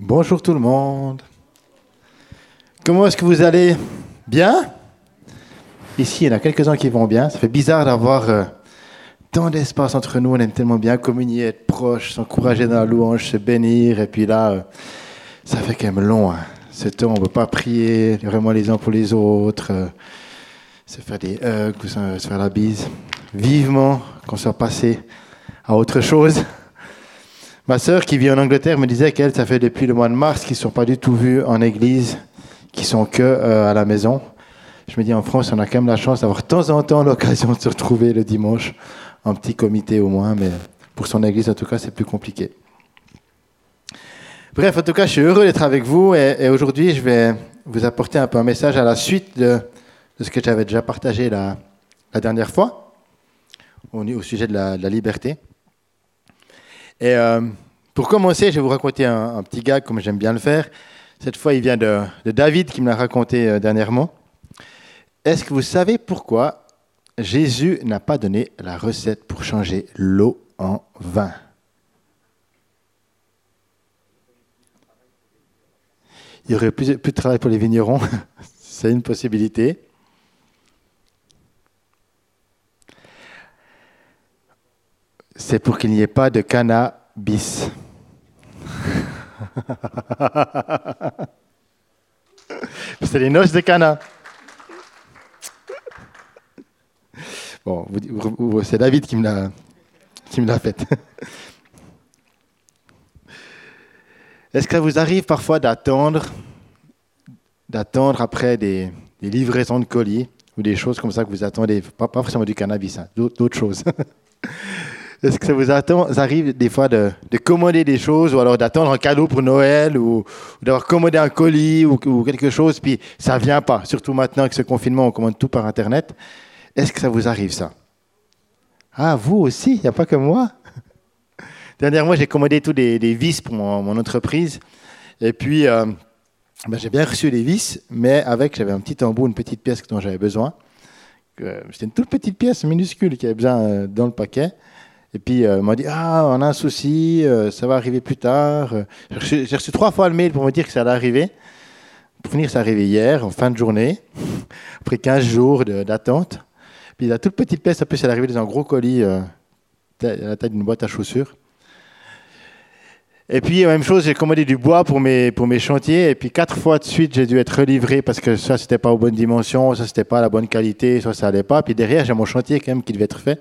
Bonjour tout le monde. Comment est-ce que vous allez? Bien? Ici, il y en a quelques-uns qui vont bien. Ça fait bizarre d'avoir euh, tant d'espace entre nous. On aime tellement bien communier, être proche, s'encourager dans la louange, se bénir. Et puis là, euh, ça fait quand même long. Hein. Ce temps, on ne peut pas prier vraiment les uns pour les autres, euh, se faire des hugs, se faire la bise. Vivement qu'on soit passé à autre chose. Ma sœur qui vit en Angleterre me disait qu'elle, ça fait depuis le mois de mars qu'ils ne sont pas du tout vus en église, qu'ils sont que euh, à la maison. Je me dis en France, on a quand même la chance d'avoir de temps en temps l'occasion de se retrouver le dimanche, en petit comité au moins, mais pour son église en tout cas, c'est plus compliqué. Bref, en tout cas, je suis heureux d'être avec vous et, aujourd'hui, je vais vous apporter un peu un message à la suite de, ce que j'avais déjà partagé la, dernière fois, au, sujet de la liberté. Et euh, pour commencer, je vais vous raconter un, petit gag comme j'aime bien le faire. Cette fois, il vient de, David qui me l'a raconté euh, dernièrement. Est-ce que vous savez pourquoi Jésus n'a pas donné la recette pour changer l'eau en vin? Il y aurait plus, plus de travail pour les vignerons, c'est une possibilité. C'est pour qu'il n'y ait pas de cannabis. c'est les noces de Cana. Bon, c'est David qui me l'a, qui. Est-ce que vous arrive parfois d'attendre, d'attendre après des, livraisons de colis ou des choses comme ça que vous attendez, pas, forcément du cannabis, hein, d'autres choses? Est-ce que ça vous, arrive des fois de, commander des choses ou alors d'attendre un cadeau pour Noël ou, d'avoir commandé un colis ou, quelque chose, puis ça vient pas Surtout maintenant avec ce confinement, on commande tout par Internet. Est-ce que ça vous arrive ça? Ah, vous aussi, il n'y a pas que moi? Dernièrement, j'ai commandé tous des, vis pour mon, entreprise. Et puis, euh, ben, j'ai bien reçu les vis, mais avec, j'avais un petit embout, une petite pièce dont j'avais besoin. C'était une toute petite pièce minuscule qui avait besoin euh, dans le paquet. Et puis, euh, m'a dit Ah, on a un souci, euh, ça va arriver plus tard. J'ai reçu, trois fois le mail pour me dire que ça allait arriver. Pour finir, ça arrivé hier, en fin de journée, après 15 jours d'attente. Puis la toute petite pièce, en plus, elle arrivée dans un gros colis euh, à la taille d'une boîte à chaussures. Et puis, même chose, j'ai commandé du bois pour mes, pour mes chantiers. Et puis, quatre fois de suite, j'ai dû être relivré parce que ça, c'était pas aux bonnes dimensions, ça, c'était pas à la bonne qualité, ça, ça allait pas. Puis derrière, j'ai mon chantier quand même qui devait être fait.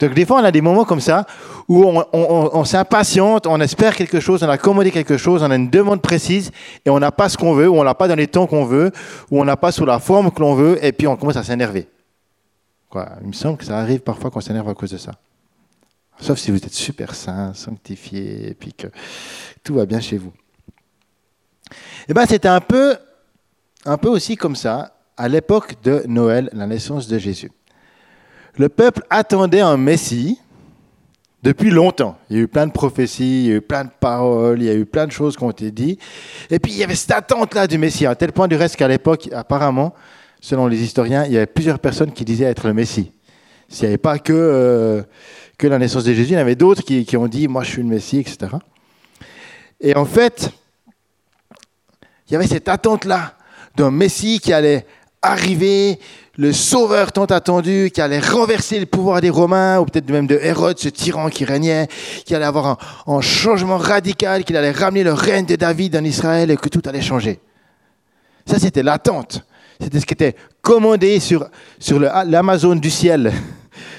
Donc des fois, on a des moments comme ça où on, s'impatiente, on espère quelque chose, on a commandé quelque chose, on a une demande précise et on n'a pas ce qu'on veut, ou on l'a pas dans les temps qu'on veut, ou on n'a pas sous la forme que l'on veut, et puis on commence à s'énerver. Il me semble que ça arrive parfois qu'on s'énerve à cause de ça. Sauf si vous êtes super saint, sanctifié, et puis que tout va bien chez vous. Eh bien, c'était un peu, un peu aussi comme ça à l'époque de Noël, la naissance de Jésus le peuple attendait un Messie depuis longtemps. Il y a eu plein de prophéties, il y a eu plein de paroles, il y a eu plein de choses qui ont été dites. Et puis il y avait cette attente-là du Messie, à tel point du reste qu'à l'époque, apparemment, selon les historiens, il y avait plusieurs personnes qui disaient être le Messie. S'il n'y avait pas que, euh, que la naissance de Jésus, il y en avait d'autres qui, qui ont dit, moi je suis le Messie, etc. Et en fait, il y avait cette attente-là d'un Messie qui allait arriver, le sauveur tant attendu qui allait renverser le pouvoir des Romains, ou peut-être même de Hérode, ce tyran qui régnait, qui allait avoir un, changement radical, qu'il allait ramener le règne de David en Israël et que tout allait changer. Ça, c'était l'attente. C'était ce qui était commandé sur, sur l'Amazon du ciel.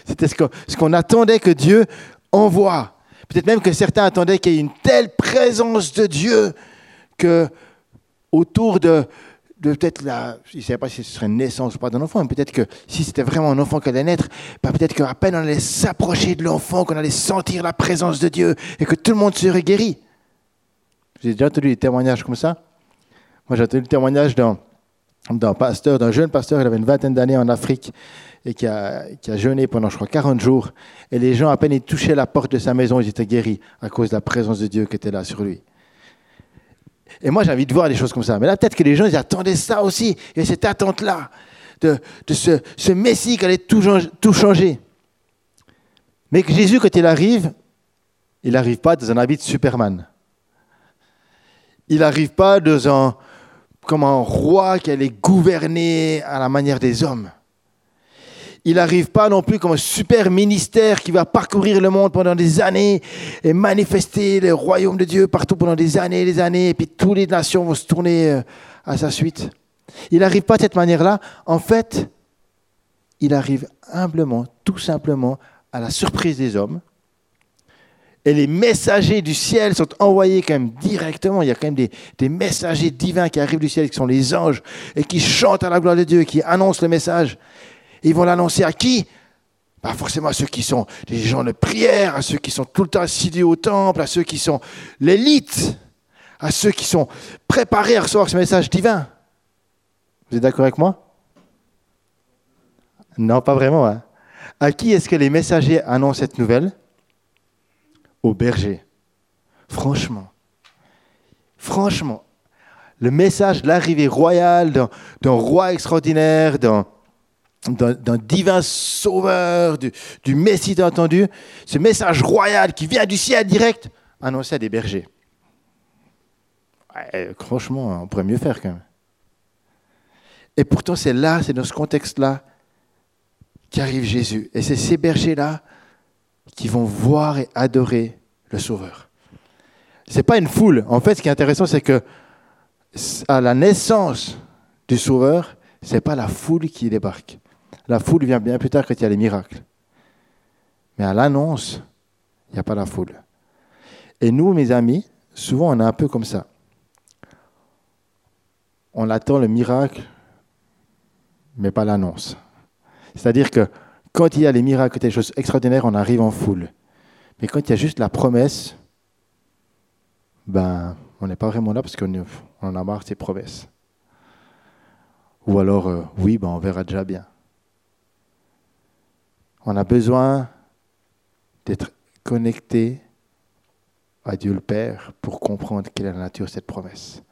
C'était ce qu'on attendait que Dieu envoie. Peut-être même que certains attendaient qu'il y ait une telle présence de Dieu que autour de, peut-être là, je ne sais pas si ce serait une naissance ou pas d'un enfant, mais peut-être que si c'était vraiment un enfant qui allait naître, bah, peut-être qu'à peine on allait s'approcher de l'enfant, qu'on allait sentir la présence de Dieu et que tout le monde serait guéri. J'ai déjà entendu des témoignages comme ça. Moi, j'ai entendu le témoignage d'un, pasteur, d'un jeune pasteur, il avait une vingtaine d'années en Afrique et qui a, qui a jeûné pendant, je crois, 40 jours. Et les gens, à peine ils touchaient la porte de sa maison, ils étaient guéris à cause de la présence de Dieu qui était là sur lui. Et moi, j'ai envie de voir des choses comme ça. Mais là, peut-être que les gens, ils attendaient ça aussi. Et cette attente-là de, ce, ce, Messie qui allait tout, tout changer. Mais que Jésus, quand il arrive, il n'arrive pas dans un habit de Superman. Il n'arrive pas dans un, comme un roi qui allait gouverner à la manière des hommes. Il n'arrive pas non plus comme un super ministère qui va parcourir le monde pendant des années et manifester le royaume de Dieu partout pendant des années et des années, et puis toutes les nations vont se tourner euh, à sa suite. Il n'arrive pas de cette manière-là. En fait, il arrive humblement, tout simplement, à la surprise des hommes. Et les messagers du ciel sont envoyés quand même directement. Il y a quand même des, des, messagers divins qui arrivent du ciel, qui sont les anges, et qui chantent à la gloire de Dieu, qui annoncent le message. Ils vont l'annoncer à qui? Pas forcément à ceux qui sont des gens de prière, à ceux qui sont tout le temps assidus au temple, à ceux qui sont l'élite, à ceux qui sont préparés à recevoir ce message divin. Vous êtes d'accord avec moi? Non, pas vraiment. Hein. À qui est-ce que les messagers annoncent cette nouvelle? Aux bergers. Franchement. Franchement. Le message de l'arrivée royale d'un roi extraordinaire, d'un d'un divin sauveur, du, Messie entendu, ce message royal qui vient du ciel direct, annoncé à des bergers. franchement, on pourrait mieux faire quand même. Et pourtant, c'est là, c'est dans ce contexte-là qu'arrive Jésus. Et c'est ces bergers-là qui vont voir et adorer le Sauveur. Ce n'est pas une foule. En fait, ce qui est intéressant, c'est que à la naissance du Sauveur, ce n'est pas la foule qui débarque. La foule vient bien plus tard quand il y a les miracles. Mais à l'annonce, il n'y a pas la foule. Et nous, mes amis, souvent on est un peu comme ça. On attend le miracle, mais pas l'annonce. C'est-à-dire que quand il y a les miracles, des choses extraordinaires, on arrive en foule. Mais quand il y a juste la promesse, ben, on n'est pas vraiment là parce qu'on en a marre de ces promesses. Ou alors, euh, oui, ben, on verra déjà bien. On a besoin d'être connecté à Dieu le Père pour comprendre quelle est la nature de cette promesse.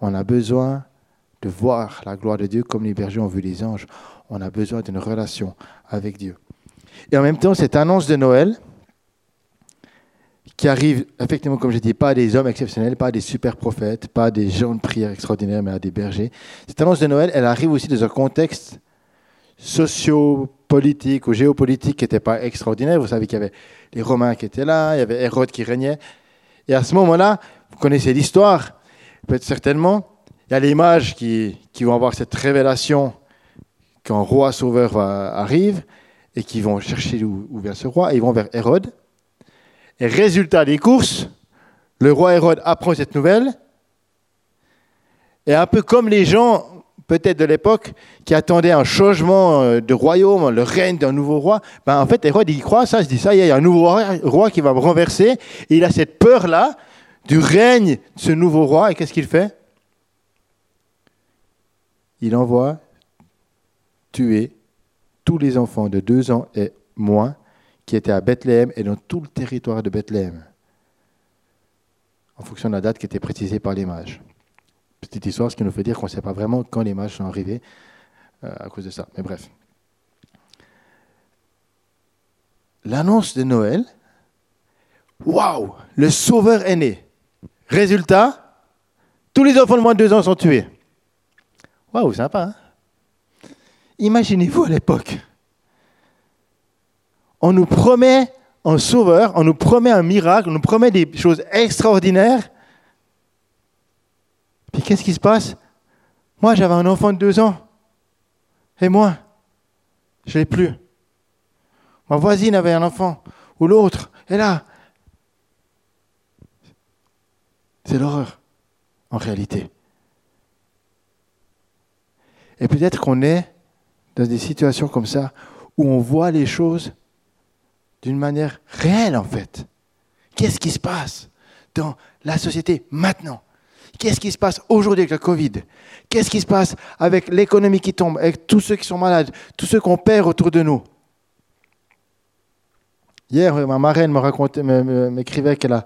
On a besoin de voir la gloire de Dieu comme les bergers ont vu les anges. On a besoin d'une relation avec Dieu. Et en même temps, cette annonce de Noël, qui arrive effectivement, comme je dis, pas à des hommes exceptionnels, pas à des super prophètes, pas à des gens de prière extraordinaires, mais à des bergers. Cette annonce de Noël, elle arrive aussi dans un contexte socio-politique ou géopolitique qui n'était pas extraordinaire. Vous savez qu'il y avait les Romains qui étaient là, il y avait Hérode qui régnait. Et à ce moment-là, vous connaissez l'histoire, peut-être certainement, il y a les mages qui, vont avoir cette révélation qu'un roi sauveur arrive et qui vont chercher où, où, vient ce roi et ils vont vers Hérode. Et résultat des courses, le roi Hérode apprend cette nouvelle. Et un peu comme les gens peut-être de l'époque, qui attendait un changement euh, de royaume, le règne d'un nouveau roi, ben en fait, Hérode, il croit ça, il se dit ça, il y a un nouveau roi qui va me renverser, et il a cette peur-là du règne de ce nouveau roi, et qu'est-ce qu'il fait? Il envoie tuer tous les enfants de deux ans et moins qui étaient à Bethléem et dans tout le territoire de Bethléem, en fonction de la date qui était précisée par les mages petite histoire, ce qui nous fait dire qu'on ne sait pas vraiment quand les mages sont arrivés euh, à cause de ça. Mais bref. L'annonce de Noël, waouh, le sauveur est né. Résultat, tous les enfants de moins de deux ans sont tués. Waouh, sympa. Hein? Imaginez-vous à l'époque. On nous promet un sauveur, on nous promet un miracle, on nous promet des choses extraordinaires, puis qu'est-ce qui se passe? Moi, j'avais un enfant de deux ans. Et moi, je l'ai plus. Ma voisine avait un enfant. Ou l'autre. Et là, c'est l'horreur, en réalité. Et peut-être qu'on est dans des situations comme ça où on voit les choses d'une manière réelle, en fait. Qu'est-ce qui se passe dans la société maintenant? Qu'est-ce qui se passe aujourd'hui avec le Covid? Qu'est-ce qui se passe avec l'économie qui tombe, avec tous ceux qui sont malades, tous ceux qu'on perd autour de nous? Hier, ma marraine m'écrivait qu'elle a,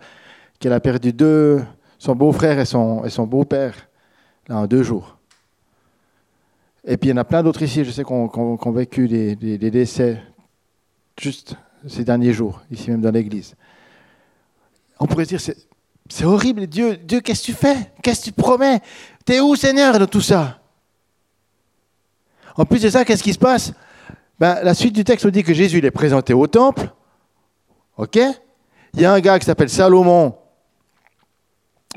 qu'elle a perdu deux, son beau-frère et son, beau-père, en deux jours. Et puis il y en a plein d'autres ici, je sais, qui ont, vécu des, des décès juste ces derniers jours, ici même dans l'église. On pourrait dire, C'est horrible. Dieu, Dieu qu'est-ce que tu fais? Qu'est-ce que tu promets? T'es où, Seigneur, de tout ça? En plus de ça, qu'est-ce qui se passe? Ben, La suite du texte nous dit que Jésus est présenté au temple. OK? Il y a un gars qui s'appelle Salomon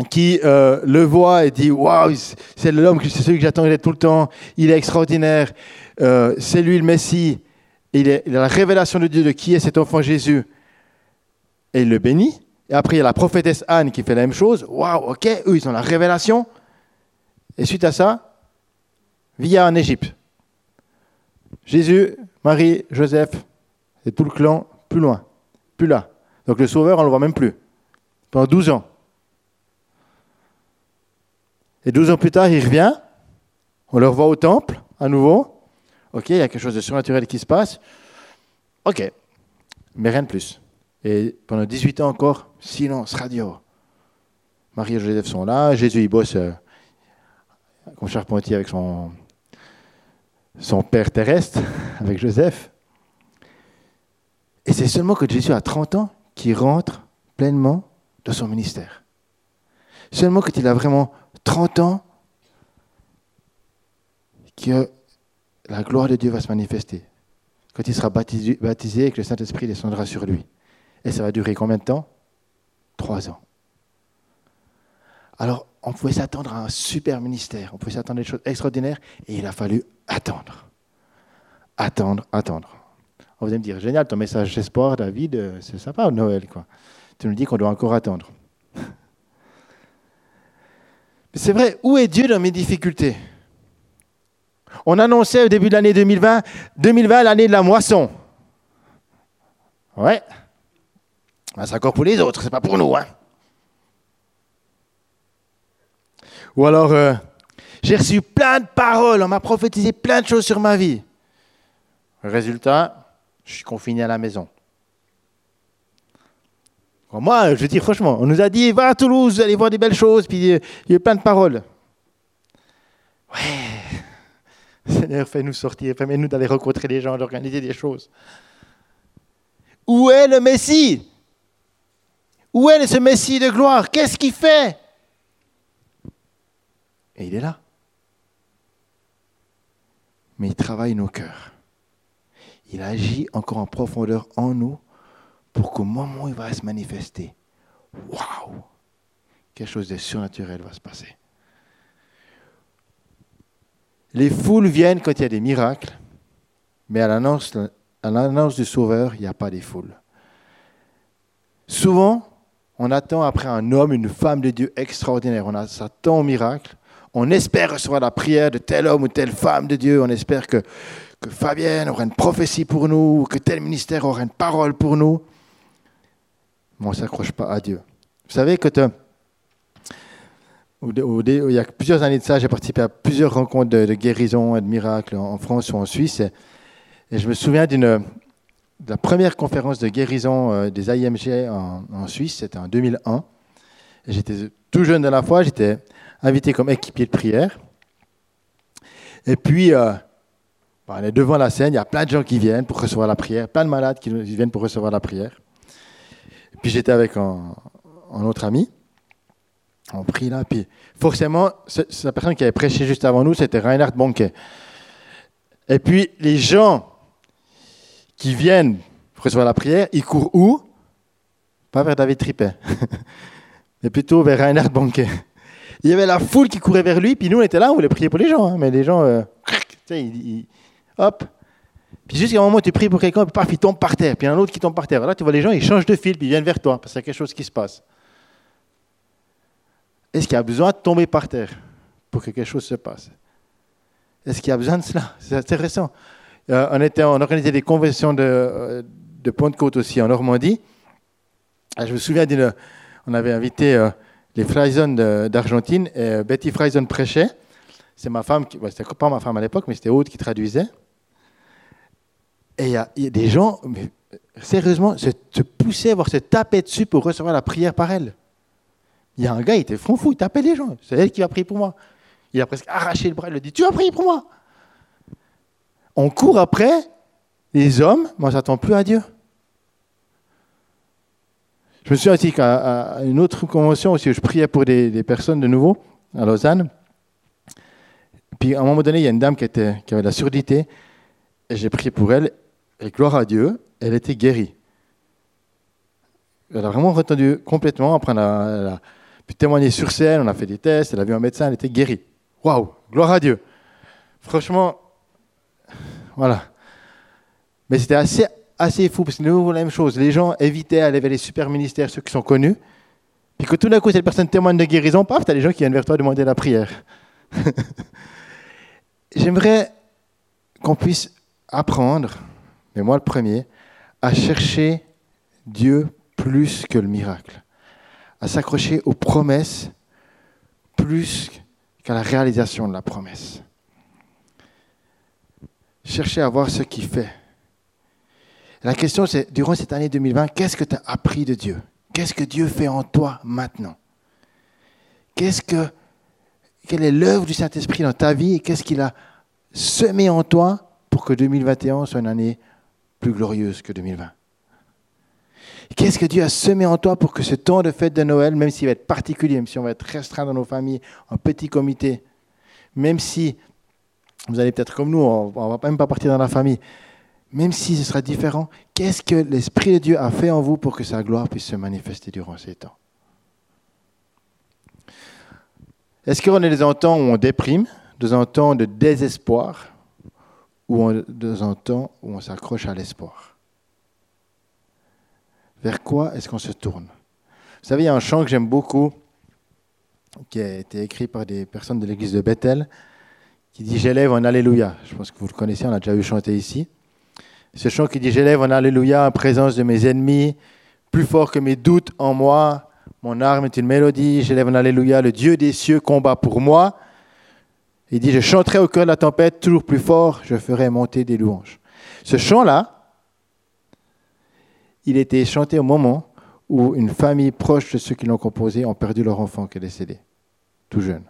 qui euh, le voit et dit Waouh, c'est l'homme, c'est celui que j'attendais tout le temps, il est extraordinaire, euh, c'est lui le Messie, il a la révélation de Dieu de qui est cet enfant Jésus. Et il le bénit. Et après, il y a la prophétesse Anne qui fait la même chose. Waouh, ok, eux, ils ont la révélation. Et suite à ça, via en Égypte. Jésus, Marie, Joseph et tout le clan, plus loin, plus là. Donc le sauveur, on ne le voit même plus. Pendant 12 ans. Et 12 ans plus tard, il revient. On le revoit au temple, à nouveau. Ok, il y a quelque chose de surnaturel qui se passe. Ok, mais rien de plus. Et pendant 18 ans encore, silence radio. Marie et Joseph sont là, Jésus il bosse euh, comme charpentier avec son, son père terrestre, avec Joseph. Et c'est seulement que Jésus a 30 ans qu'il rentre pleinement dans son ministère. Seulement quand il a vraiment 30 ans que la gloire de Dieu va se manifester. Quand il sera baptisé, baptisé et que le Saint-Esprit descendra sur lui. Et ça va durer combien de temps? Trois ans. Alors, on pouvait s'attendre à un super ministère, on pouvait s'attendre à des choses extraordinaires, et il a fallu attendre. Attendre, attendre. Vous allez me dire, génial, ton message d'espoir, David, euh, c'est sympa, Noël, quoi. Tu nous dis qu'on doit encore attendre. C'est vrai, où est Dieu dans mes difficultés? On annonçait au début de l'année 2020, 2020, l'année de la moisson. Ouais, ah, c'est encore pour les autres, c'est pas pour nous. Hein. Ou alors, euh, j'ai reçu plein de paroles, on m'a prophétisé plein de choses sur ma vie. Résultat, je suis confiné à la maison. moi, je dis franchement, on nous a dit, va à Toulouse, allez voir des belles choses, puis euh, il y a plein de paroles. Ouais, Seigneur, fais-nous sortir, permets-nous d'aller rencontrer des gens, d'organiser des choses. Où est le Messie? Où est ce Messie de gloire? Qu'est-ce qu'il fait? Et il est là. Mais il travaille nos cœurs. Il agit encore en profondeur en nous pour qu'au moment où il va se manifester, waouh, quelque chose de surnaturel va se passer. Les foules viennent quand il y a des miracles, mais à l'annonce du Sauveur, il n'y a pas des foules. Souvent, on attend après un homme, une femme de Dieu extraordinaire. On s'attend au miracle. On espère recevoir la prière de tel homme ou telle femme de Dieu. On espère que, que Fabienne aura une prophétie pour nous, que tel ministère aura une parole pour nous. Mais on ne s'accroche pas à Dieu. Vous savez que il y a plusieurs années de ça, j'ai participé à plusieurs rencontres de, guérison et de miracles en France ou en Suisse. et je me souviens d'une la première conférence de guérison euh, des AIMG en, Suisse, c'était en 2001. J'étais tout jeune de la foi, j'étais invité comme équipier de prière. Et puis, euh, on est devant la scène, il y a plein de gens qui viennent pour recevoir la prière, plein de malades qui viennent pour recevoir la prière. Et puis j'étais avec un, autre ami. On prie là, puis forcément, la personne qui avait prêché juste avant nous, c'était Reinhard Bonke. Et puis les gens qui viennent recevoir la prière, ils courent où? Pas vers David Trippet, mais plutôt vers Reinhard Bonke. Il y avait la foule qui courait vers lui, puis nous on était là, on voulait prier pour les gens, hein, mais les gens, euh, hop. Puis jusqu'à un moment tu pries pour quelqu'un, puis paf, il tombe par terre, puis un autre qui tombe par terre. Là, tu vois les gens, ils changent de fil, puis ils viennent vers toi, parce qu'il y a quelque chose qui se passe. Est-ce qu'il y a besoin de tomber par terre pour que quelque chose se passe? Est-ce qu'il y a besoin de cela? C'est intéressant. Euh, on, organisait des conventions de, euh, de Pointe-Côte aussi en Normandie. Ah, je me souviens d'une. On avait invité euh, les Freison d'Argentine et Betty Freison prêchait. C'est ma femme, qui, c'était pas ma femme à l'époque, mais c'était Aude qui traduisait. Et il y, a des gens, mais, sérieusement, se, poussaient, voire se taper dessus pour recevoir la prière par elle. Il y a un gars, il était fou, il tapait les gens. C'est elle qui a prié pour moi. Il a presque arraché le bras, il a dit Tu as prié pour moi? On court après les hommes, mais on s'attend plus à Dieu. Je me souviens aussi qu'à une autre convention aussi, où je priais pour des, personnes de nouveau à Lausanne. Puis à un moment donné, il y a une dame qui, était, avait de la surdité, et j'ai prié pour elle, et gloire à Dieu, elle était guérie. Elle a vraiment retenu complètement. Après, elle a, pu témoigner sur scène, on a fait des tests, elle a vu un médecin, elle était guérie. Waouh, gloire à Dieu. Franchement, voilà. Mais c'était assez, assez fou, parce que nous, la même chose. Les gens évitaient d'aller vers les super ministères, ceux qui sont connus. Puis que tout d'un coup, cette personne témoigne de guérison, paf, tu as des gens qui viennent vers toi demander la prière. J'aimerais qu'on puisse apprendre, mais moi le premier, à chercher Dieu plus que le miracle, à s'accrocher aux promesses plus qu'à la réalisation de la promesse. Chercher à voir ce qu'il fait. La question, c'est, durant cette année 2020, qu'est-ce que tu as appris de Dieu? Qu'est-ce que Dieu fait en toi maintenant? Qu'est-ce que, Quelle est l'œuvre du Saint-Esprit dans ta vie et qu'est-ce qu'il a semé en toi pour que 2021 soit une année plus glorieuse que 2020 Qu'est-ce que Dieu a semé en toi pour que ce temps de fête de Noël, même s'il va être particulier, même si on va être restreint dans nos familles, en petit comité, même si vous allez peut-être comme nous, on ne va même pas partir dans la famille, même si ce sera différent, qu'est-ce que l'Esprit de Dieu a fait en vous pour que sa gloire puisse se manifester durant ces temps? Est-ce qu'on est dans un temps où on déprime, dans un temps de désespoir, ou dans un temps où on s'accroche à l'espoir? Vers quoi est-ce qu'on se tourne? Vous savez, il y a un chant que j'aime beaucoup, qui a été écrit par des personnes de l'église de Bethel, qui dit J'élève en Alléluia. Je pense que vous le connaissez, on a déjà eu chanter ici. Ce chant qui dit J'élève en Alléluia en présence de mes ennemis, plus fort que mes doutes en moi. Mon arme est une mélodie. J'élève en Alléluia. Le Dieu des cieux combat pour moi. Il dit Je chanterai au cœur de la tempête, toujours plus fort. Je ferai monter des louanges. Ce chant-là, il était chanté au moment où une famille proche de ceux qui l'ont composé ont perdu leur enfant qui est décédé, tout jeune.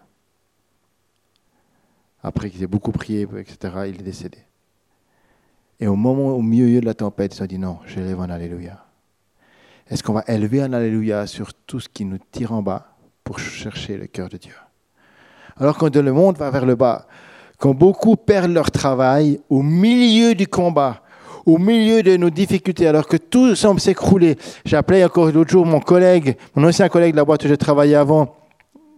Après qu'ils aient beaucoup prié, etc., il est décédé. Et au moment, au milieu de la tempête, ils ont dit non, j'élève un Alléluia. Est-ce qu'on va élever un Alléluia sur tout ce qui nous tire en bas pour chercher le cœur de Dieu? Alors quand le monde va vers le bas, quand beaucoup perdent leur travail au milieu du combat, au milieu de nos difficultés, alors que tout semble s'écrouler. Appelé encore l'autre jour mon collègue, mon ancien collègue de la boîte où j'ai travaillé avant.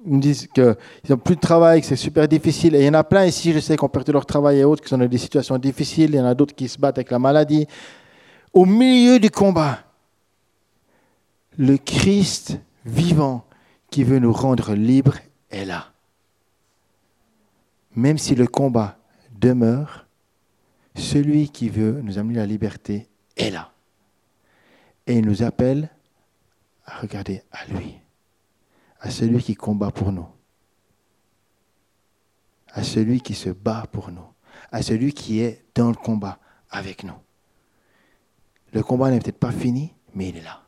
Me disent qu'ils n'ont plus de travail, que c'est super difficile. Et il y en a plein ici, je sais, qui ont perdu leur travail et autres, qui sont dans des situations difficiles. Il y en a d'autres qui se battent avec la maladie. Au milieu du combat, le Christ vivant qui veut nous rendre libres est là. Même si le combat demeure, celui qui veut nous amener la liberté est là. Et il nous appelle à regarder à lui, à celui qui combat pour nous, à celui qui se bat pour nous, à celui qui est dans le combat avec nous. Le combat n'est peut-être pas fini, mais il est là.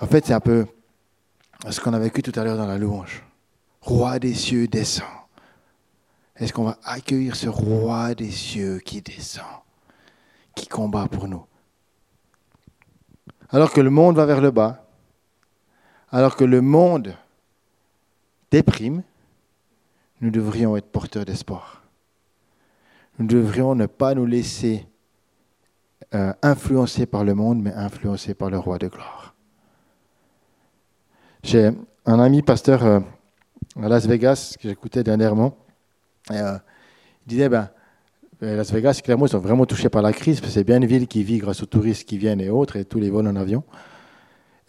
En fait, c'est un peu ce qu'on a vécu tout à l'heure dans la louange. Roi des cieux descend. Est-ce qu'on va accueillir ce roi des cieux qui descend, qui combat pour nous? Alors que le monde va vers le bas, alors que le monde déprime, nous devrions être porteurs d'espoir. Nous devrions ne pas nous laisser euh, influencer par le monde, mais influencer par le roi de gloire. J'ai un ami pasteur euh, à Las Vegas que j'écoutais dernièrement euh, il disait, ben, Las Vegas, clairement, ils sont vraiment touchés par la crise, parce c'est bien une ville qui vit grâce aux touristes qui viennent et autres, et tous les vols en avion.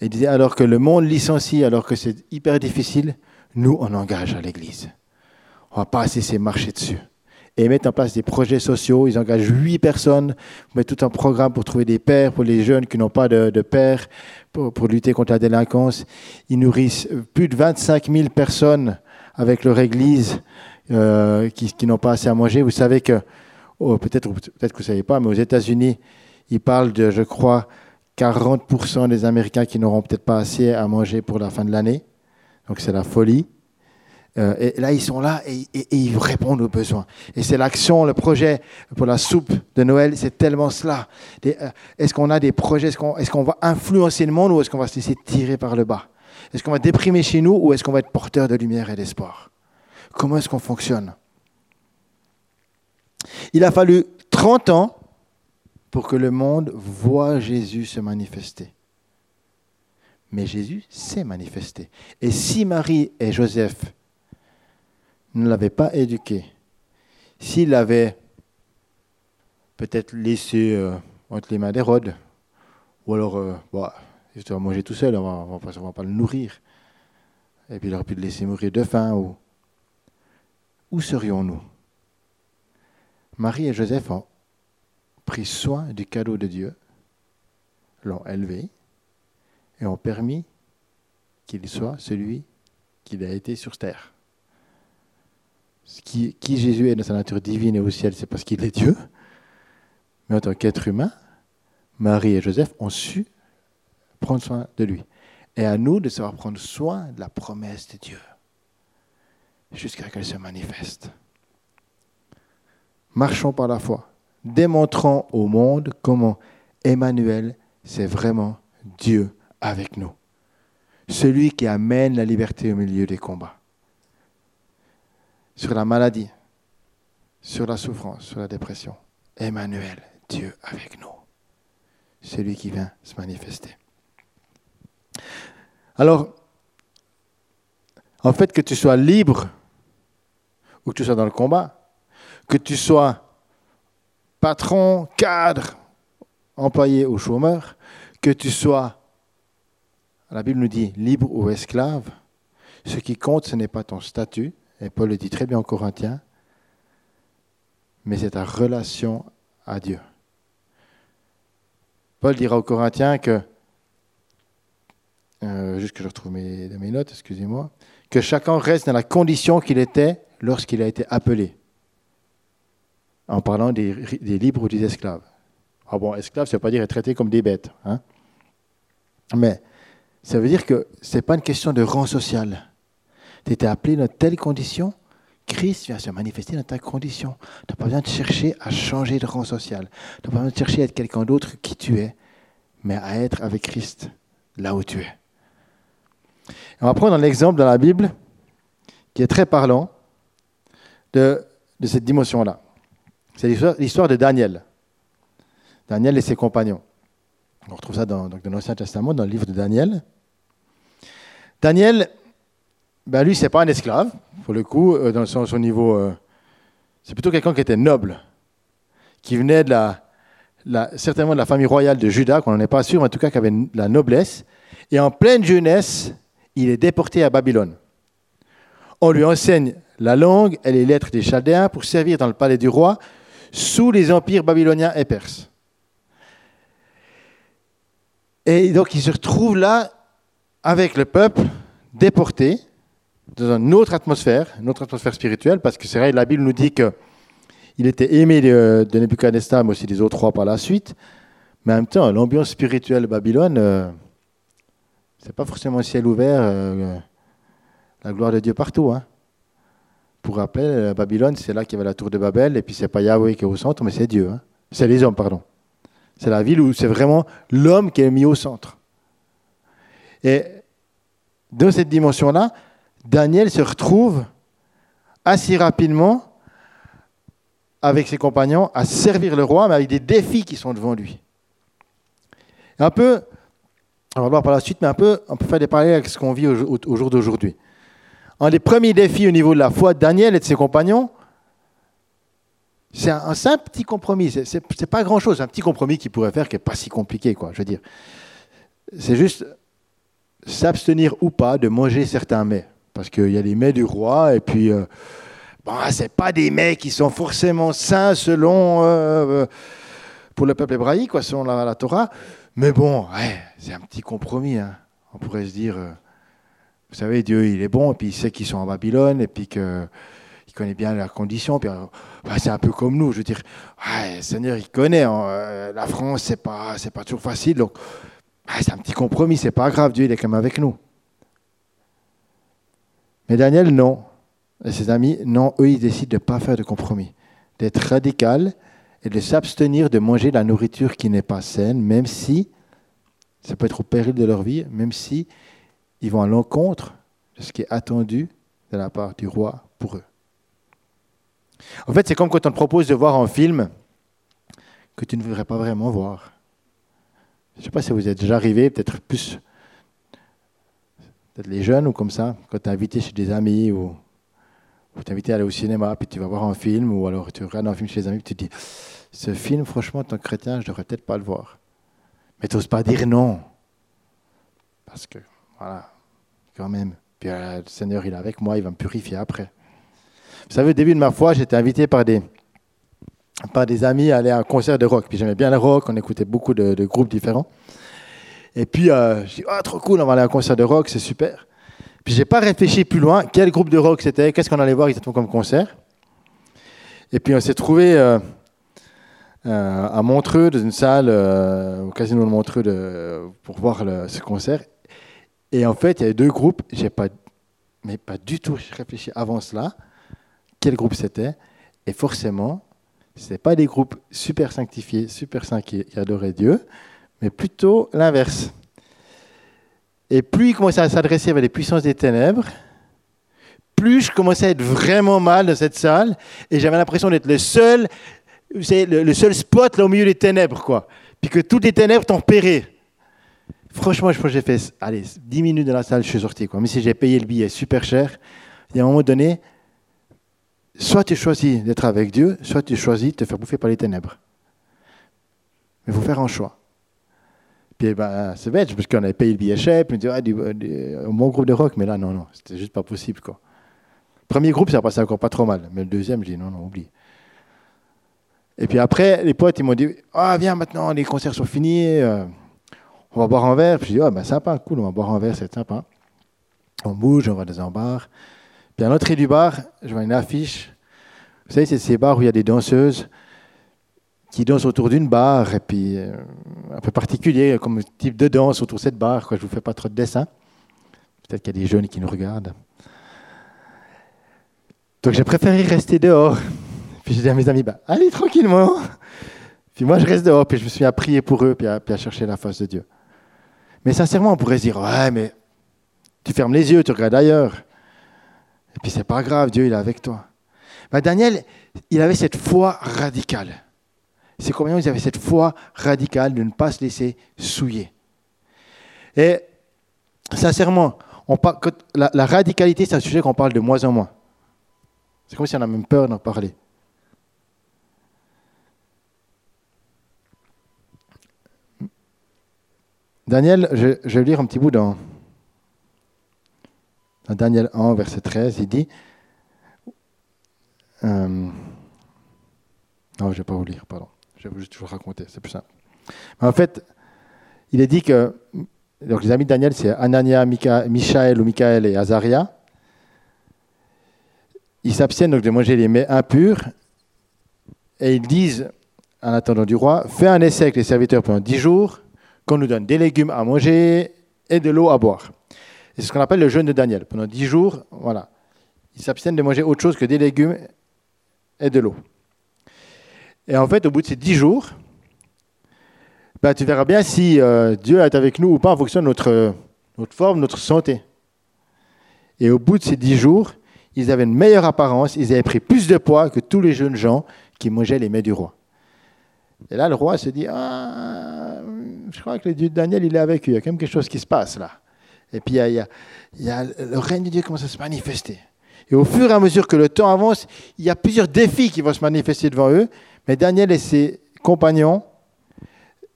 Il disait, alors que le monde licencie, alors que c'est hyper difficile, nous, on engage à l'Église. On va pas de marcher dessus. Et ils mettent en place des projets sociaux. Ils engagent huit personnes, ils mettent tout un programme pour trouver des pères pour les jeunes qui n'ont pas de, de père, pour, lutter contre la délinquance. Ils nourrissent plus de 25 000 personnes avec leur Église euh, qui, n'ont pas assez à manger. Vous savez que, oh, peut-être peut que vous ne savez pas, mais aux États-Unis, ils parlent de, je crois, 40% des Américains qui n'auront peut-être pas assez à manger pour la fin de l'année. Donc c'est la folie. Euh, et là, ils sont là et, ils répondent aux besoins. Et c'est l'action, le projet pour la soupe de Noël, c'est tellement cela. Euh, est-ce qu'on a des projets Est-ce qu'on est va influencer le monde ou est-ce qu'on va se laisser tirer par le bas? Est-ce qu'on va déprimer chez nous ou est-ce qu'on va être porteur de lumière et d'espoir? Comment est-ce qu'on fonctionne? Il a fallu 30 ans pour que le monde voit Jésus se manifester. Mais Jésus s'est manifesté. Et si Marie et Joseph ne l'avait pas éduqué, s'il l'avait peut-être laissé euh, entre les mains d'Hérode, ou alors, euh, il va manger tout seul, on ne va, pas le nourrir, et puis il aurait pu le laisser mourir de faim, ou... où serions-nous? Marie et Joseph ont pris soin du cadeau de Dieu, l'ont élevé, et ont permis qu'il soit celui qu'il a été sur terre qui, Jésus est dans sa nature divine et au ciel, c'est parce qu'il est Dieu. Mais en tant qu'être humain, Marie et Joseph ont su prendre soin de lui. Et à nous de savoir prendre soin de la promesse de Dieu jusqu'à qu'elle se manifeste. Marchons par la foi, démontrant au monde comment Emmanuel, c'est vraiment Dieu avec nous. Celui qui amène la liberté au milieu des combats sur la maladie, sur la souffrance, sur la dépression. Emmanuel, Dieu avec nous, celui qui vient se manifester. Alors, en fait, que tu sois libre ou que tu sois dans le combat, que tu sois patron, cadre, employé ou chômeur, que tu sois, la Bible nous dit, libre ou esclave, ce qui compte, ce n'est pas ton statut, et Paul le dit très bien en Corinthiens, mais c'est ta relation à Dieu. Paul dira aux Corinthiens que, euh, juste que je retrouve mes, mes notes, excusez-moi, que chacun reste dans la condition qu'il était lorsqu'il a été appelé, en parlant des, libres ou des esclaves. Ah bon, esclave, ça ne veut pas dire être traité comme des bêtes. Hein mais ça veut dire que ce n'est pas une question de rang social. Tu étais appelé dans telle condition, Christ vient se manifester dans ta condition. Tu n'as pas besoin de chercher à changer de rang social. Tu n'as pas besoin de chercher à être quelqu'un d'autre qui tu es, mais à être avec Christ là où tu es. on va prendre un exemple dans la Bible qui est très parlant de, cette dimension-là. C'est l'histoire de Daniel. Daniel et ses compagnons. On retrouve ça dans, dans l'Ancien Testament, dans le livre de Daniel. Daniel, ben lui, c'est pas un esclave, pour le coup, euh, dans son, niveau. Euh, c'est plutôt quelqu'un qui était noble, qui venait de la, certainement de la famille royale de Juda, qu'on n'en est pas sûr, mais en tout cas qui avait la noblesse. Et en pleine jeunesse, il est déporté à Babylone. On lui enseigne la langue et les lettres des Chaldéens pour servir dans le palais du roi sous les empires babyloniens et perses. Et donc il se retrouve là avec le peuple déporté, dans une autre atmosphère, une autre atmosphère spirituelle, parce que c'est vrai, la Bible nous dit qu'il était aimé de, de Nebuchadnezzar, mais aussi des autres rois par la suite. Mais en même temps, l'ambiance spirituelle de Babylone, euh, c'est pas forcément un ciel ouvert, euh, la gloire de Dieu partout. Hein. Pour rappeler, Babylone, c'est là qu'il y avait la tour de Babel, et puis c'est pas Yahweh qui est au centre, mais c'est Dieu. Hein. C'est les hommes, pardon. C'est la ville où c'est vraiment l'homme qui est mis au centre. Et dans cette dimension-là, Daniel se retrouve assez rapidement avec ses compagnons à servir le roi, mais avec des défis qui sont devant lui. Un peu, on va voir par la suite, mais un peu, on peut faire des parallèles avec ce qu'on vit au, jour d'aujourd'hui. Un des premiers défis au niveau de la foi de Daniel et de ses compagnons, c'est un, simple petit compromis. C'est, n'est pas grand-chose, un petit compromis qui pourrait faire qui n'est pas si compliqué, quoi. Je veux dire, c'est juste s'abstenir ou pas de manger certains mets. Parce qu'il y a les mets du roi, et puis, euh, bon, ce pas des mets qui sont forcément saints selon, euh, euh, pour le peuple hébraïque, quoi, selon la, Torah. Mais bon, c'est un petit compromis. Hein. On pourrait se dire, vous savez, Dieu, il est bon, et puis il sait qu'ils sont en Babylone, et puis qu'il connaît bien leurs conditions. Puis, bah, c'est un peu comme nous, je veux dire, le Seigneur, il connaît. Hein, la France, c'est pas, c'est pas toujours facile. Donc, c'est un petit compromis, c'est pas grave, Dieu, il est quand même avec nous. Mais Daniel, non. Et ses amis, non, eux, ils décident de ne pas faire de compromis, d'être radical et de s'abstenir de manger la nourriture qui n'est pas saine, même si ça peut être au péril de leur vie, même si ils vont à l'encontre de ce qui est attendu de la part du roi pour eux. En fait, c'est comme quand on te propose de voir un film que tu ne voudrais pas vraiment voir. Je ne sais pas si vous êtes déjà arrivé, peut-être plus, peut-être les jeunes ou comme ça, quand tu es invité chez des amis ou, tu es invité à aller au cinéma, puis tu vas voir un film, ou alors tu regardes un film chez des amis, puis tu te dis, ce film, franchement, en tant que chrétien, je ne devrais peut-être pas le voir. Mais tu n'oses pas dire non. Parce que, voilà, quand même. Puis euh, le Seigneur, il est avec moi, il va me purifier après. Vous savez, au début de ma foi, j'étais invité par des, par des amis à aller à un concert de rock. Puis j'aimais bien le rock, on écoutait beaucoup de, groupes différents. Et puis, euh, je dis, ah, trop cool, on va aller à un concert de rock, c'est super. Puis j'ai pas réfléchi plus loin, quel groupe de rock c'était, qu'est-ce qu'on allait voir exactement comme concert. Et puis on s'est trouvé euh, euh, à Montreux, dans une salle, au casino de Montreux, pour voir ce concert. Et en fait, il y avait deux groupes, j'ai pas, mais pas du tout réfléchi avant cela, quel groupe c'était. Et forcément, ce n'est pas des groupes super sanctifiés, super saints qui, adoraient Dieu, mais plutôt l'inverse. Et plus il commençait à s'adresser avec les puissances des ténèbres, plus je commençais à être vraiment mal dans cette salle, et j'avais l'impression d'être le seul, le, seul spot là au milieu des ténèbres, quoi. Puis que toutes les ténèbres tempéraient. Franchement, je pense que j'ai fait, allez, 10 minutes dans la salle, je suis sorti, quoi. Même si j'ai payé le billet super cher, il y a un moment donné, soit tu choisis d'être avec Dieu, soit tu choisis de te faire bouffer par les ténèbres. Mais il faut faire un choix. Puis ben, c'est bête, parce qu'on avait payé le billet cher, puis on dit, ah, groupe de rock, mais là, non, non, c'était juste pas possible. Quoi. premier groupe, ça passait encore pas trop mal, mais le deuxième, je dis, non, non, oublie. Et puis après, les potes, ils m'ont dit, ah, viens maintenant, les concerts sont finis, euh, on va boire un verre. Puis je dis, ah, ben sympa, cool, on va boire un verre, c'est sympa. On bouge, on va dans un bar. Puis à l'entrée du bar, je vois une affiche. Vous savez, c'est ces bars où il y a des danseuses qui dansent autour d'une barre, et puis euh, un peu particulier comme type de danse autour de cette barre. Je ne vous fais pas trop de dessin. Peut-être qu'il y a des jeunes qui nous regardent. Donc j'ai préféré rester dehors. Puis j'ai dit à mes amis, bah, allez tranquillement. Puis moi je reste dehors, puis je me suis à prier pour eux, puis à chercher la face de Dieu. Mais sincèrement, on pourrait se dire, ouais, mais tu fermes les yeux, tu regardes ailleurs. Et puis c'est pas grave, Dieu il est avec toi. Mais Daniel, il avait cette foi radicale. C'est combien il avait cette foi radicale de ne pas se laisser souiller? Et sincèrement, on la, la, radicalité, c'est un sujet qu'on parle de moins en moins. C'est comme si on a même peur d'en parler. Daniel, je, vais lire un petit bout dans, Daniel 1, verset 13, il dit, euh, non, je ne vais pas vous lire, pardon. Je vais juste vous raconter, c'est plus simple. en fait, il est dit que donc les amis de Daniel, c'est Anania, Michael ou Michael et Azaria. Ils s'abstiennent donc de manger les mets impurs et ils disent, en attendant du roi, fais un essai avec les serviteurs pendant dix jours, qu'on nous donne des légumes à manger et de l'eau à boire. C'est ce qu'on appelle le jeûne de Daniel. Pendant dix jours, voilà, ils s'abstiennent de manger autre chose que des légumes et de l'eau. Et en fait, au bout de ces dix jours, ben, tu verras bien si euh, Dieu est avec nous ou pas en fonction de notre, forme, notre santé. Et au bout de ces dix jours, ils avaient une meilleure apparence, ils avaient pris plus de poids que tous les jeunes gens qui mangeaient les mets du roi. Et là, le roi se dit, ah, je crois que le Dieu de Daniel, il est avec eux, il y a quand même quelque chose qui se passe là. Et puis, il y a, le règne de Dieu commence à se manifester. Et au fur et à mesure que le temps avance, il y a plusieurs défis qui vont se manifester devant eux. Mais Daniel et ses compagnons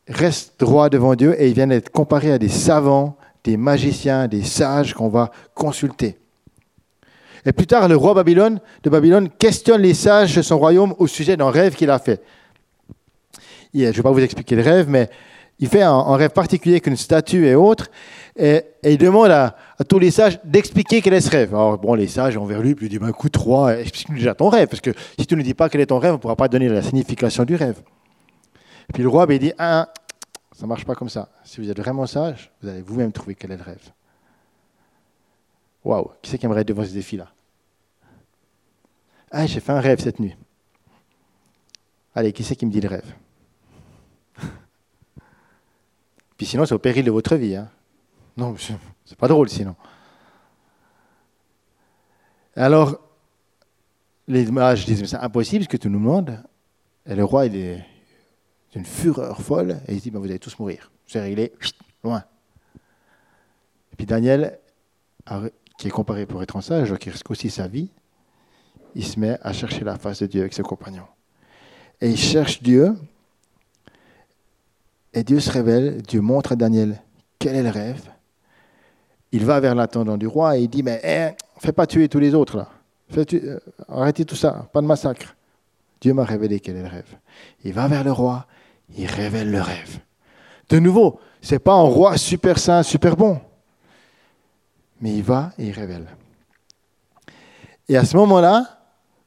restent droits devant Dieu et ils viennent être comparés à des savants, des magiciens, des sages qu'on va consulter. Et plus tard, le roi Babylone, de Babylone questionne les sages de son royaume au sujet d'un rêve qu'il a fait. Je ne vais pas vous expliquer le rêve, mais il fait un, rêve particulier qu'une statue et autre, et, il demande à, tous les sages d'expliquer quel est ce rêve. Alors, bon, les sages envers lui, puis il dit, bah, écoute, roi, explique-nous déjà ton rêve, parce que si tu ne dis pas quel est ton rêve, on ne pourra pas donner la signification du rêve. Puis le roi, ben, il dit, ah, ça ne marche pas comme ça. Si vous êtes vraiment sage, vous allez vous-même trouver quel est le rêve. Waouh, qui c'est qui aimerait être devant ce défi-là Ah, j'ai fait un rêve cette nuit. Allez, qui c'est qui me dit le rêve? Puis sinon, c'est au péril de votre vie. Hein. Non, c'est pas drôle sinon. Alors, les mages disent, mais c'est impossible ce que tu nous demandes. Et le roi, il est d'une fureur folle, et il dit, ben, vous allez tous mourir. C'est réglé, loin. Et puis Daniel, qui est comparé pour être un sage, qui risque aussi sa vie, il se met à chercher la face de Dieu avec ses compagnons. Et il cherche Dieu, Dieu se révèle, Dieu montre à Daniel quel est le rêve. Il va vers l'attendant du roi et il dit, mais eh, fais pas tuer tous les autres. Euh, arrêtez tout ça, pas de massacre. Dieu m'a révélé quel est le rêve. Il va vers le roi, il révèle le rêve. De nouveau, ce n'est pas un roi super saint, super bon. Mais il va et il révèle. Et à ce moment-là,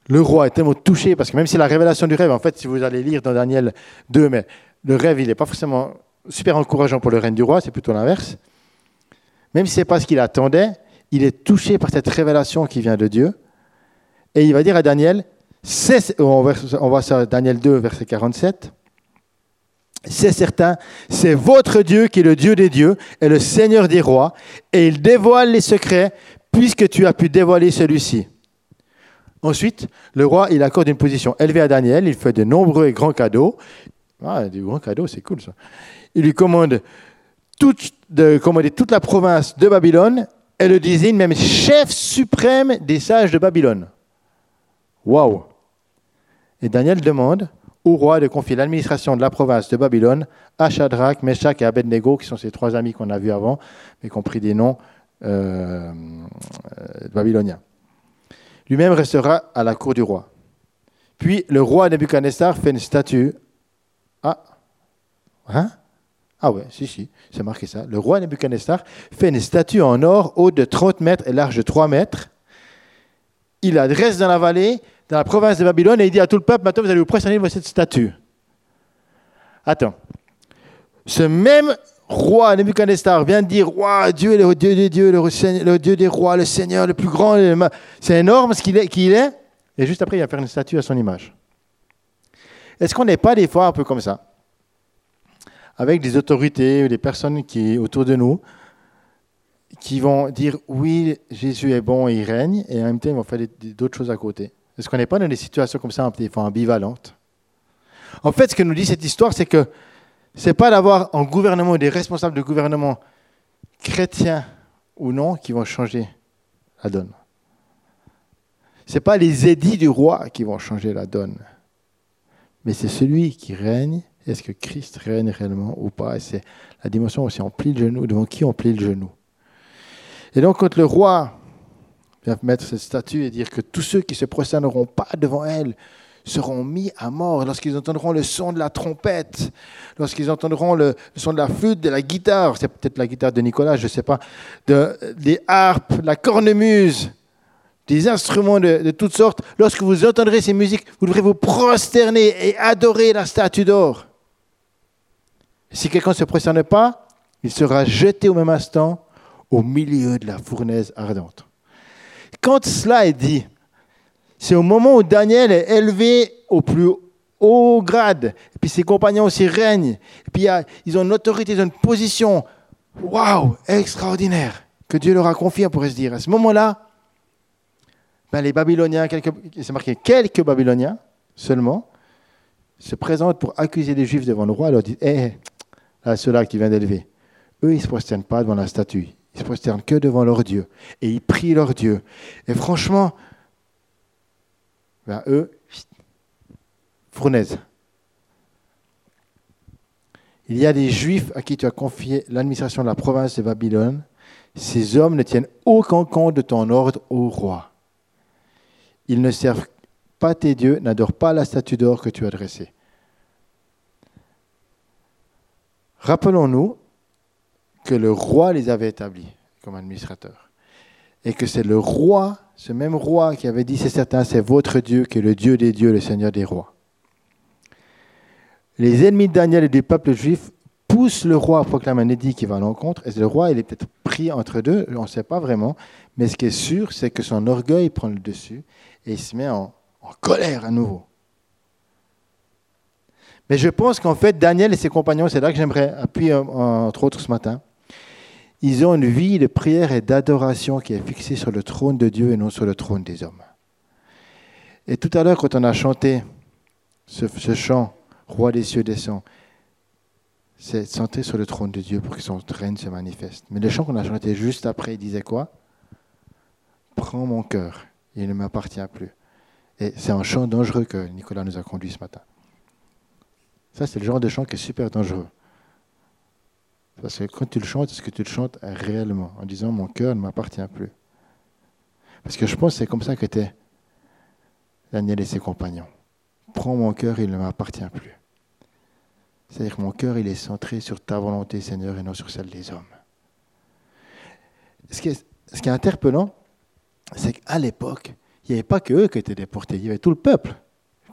le roi est tellement touché, parce que même si la révélation du rêve, en fait, si vous allez lire dans Daniel 2, mais le rêve, il n'est pas forcément super encourageant pour le règne du roi, c'est plutôt l'inverse. Même si ce n'est pas ce qu'il attendait, il est touché par cette révélation qui vient de Dieu. Et il va dire à Daniel, on voit ça Daniel 2, verset 47, c'est certain, c'est votre Dieu qui est le Dieu des dieux et le Seigneur des rois, et il dévoile les secrets puisque tu as pu dévoiler celui-ci. Ensuite, le roi, il accorde une position élevée à Daniel, il fait de nombreux et grands cadeaux. Ah, des grands cadeaux, c'est cool ça. Il lui commande de commander toute la province de Babylone et le désigne même chef suprême des sages de Babylone. Waouh Et Daniel demande au roi de confier l'administration de la province de Babylone à Shadrach, Meshach et Abednego, qui sont ces trois amis qu'on a vus avant, mais qui ont pris des noms euh, euh, babyloniens. Lui-même restera à la cour du roi. Puis le roi Nebuchadnezzar fait une statue. Ah, hein? Ah ouais, si, si, c'est marqué ça. Le roi Nebuchadnezzar fait une statue en or haute de 30 mètres et large de 3 mètres. Il adresse dans la vallée, dans la province de Babylone, et il dit à tout le peuple, maintenant vous allez vous prosterner devant cette statue. Attends. Ce même roi Nebuchadnezzar vient de dire, roi, Dieu est le Dieu des dieux, le, rois, le Seigneur, le plus grand. C'est énorme ce qu'il est, est. Et juste après, il va faire une statue à son image. Est-ce qu'on n'est pas des fois un peu comme ça? Avec des autorités, des personnes qui autour de nous, qui vont dire oui, Jésus est bon et il règne, et en même temps, ils vont faire d'autres choses à côté. Est-ce qu'on n'est pas dans des situations comme ça, des fois ambivalentes? En fait, ce que nous dit cette histoire, c'est que ce n'est pas d'avoir un gouvernement des responsables de gouvernement chrétiens ou non qui vont changer la donne. Ce n'est pas les édits du roi qui vont changer la donne, mais c'est celui qui règne. Est-ce que Christ règne réellement ou pas? Et c'est la dimension aussi, on plie le genou, devant qui on plie le genou? Et donc quand le roi vient mettre cette statue et dire que tous ceux qui se prosterneront pas devant elle seront mis à mort lorsqu'ils entendront le son de la trompette, lorsqu'ils entendront le, son de la flûte, de la guitare, c'est peut-être la guitare de Nicolas, je ne sais pas, de, des harpes, la cornemuse, des instruments de, toutes sortes. Lorsque vous entendrez ces musiques, vous devrez vous prosterner et adorer la statue d'or. Si quelqu'un ne se prosterne pas, il sera jeté au même instant au milieu de la fournaise ardente. Quand cela est dit, c'est au moment où Daniel est élevé au plus haut grade, et puis ses compagnons aussi règnent, et puis ils ont une autorité, ils ont une position, waouh, extraordinaire, que Dieu leur a confié, on pourrait se dire. À ce moment-là, ben les Babyloniens, c'est marqué quelques Babyloniens seulement, se présentent pour accuser les Juifs devant le roi, et leur disent, hé, à ceux-là qui vient d'élever, eux, ils ne se prosternent pas devant la statue. Ils se prosternent que devant leur Dieu. Et ils prient leur Dieu. Et franchement, ben, eux, fournaise. Il y a des Juifs à qui tu as confié l'administration de la province de Babylone. Ces hommes ne tiennent aucun compte de ton ordre au roi. Ils ne servent pas tes dieux, n'adorent pas la statue d'or que tu as dressée. Rappelons-nous que le roi les avait établis comme administrateurs. Et que c'est le roi, ce même roi qui avait dit, c'est certain, c'est votre Dieu qui est le Dieu des dieux, le Seigneur des rois. Les ennemis de Daniel et du peuple juif poussent le roi à proclamer un édit qui va à l'encontre. Et le roi, il est peut-être pris entre deux, on ne sait pas vraiment. Mais ce qui est sûr, c'est que son orgueil prend le dessus et il se met en, en colère à nouveau. Mais je pense qu'en fait, Daniel et ses compagnons, c'est là que j'aimerais appuyer entre autres ce matin, ils ont une vie de prière et d'adoration qui est fixée sur le trône de Dieu et non sur le trône des hommes. Et tout à l'heure, quand on a chanté ce, chant, Roi des cieux descend, c'est centré sur le trône de Dieu pour que son règne se manifeste. Mais le chant qu'on a chanté juste après, il disait quoi? Prends mon cœur, il ne m'appartient plus. Et c'est un chant dangereux que Nicolas nous a conduit ce matin. Ça, c'est le genre de chant qui est super dangereux. Parce que quand tu le chantes, est-ce que tu le chantes réellement, en disant mon cœur ne m'appartient plus? Parce que je pense que c'est comme ça qu'était Daniel et ses compagnons. Prends mon cœur, il ne m'appartient plus. C'est-à-dire que mon cœur, il est centré sur ta volonté, Seigneur, et non sur celle des hommes. Ce qui est, interpellant, c'est qu'à l'époque, il n'y avait pas que eux qui étaient déportés, il y avait tout le peuple.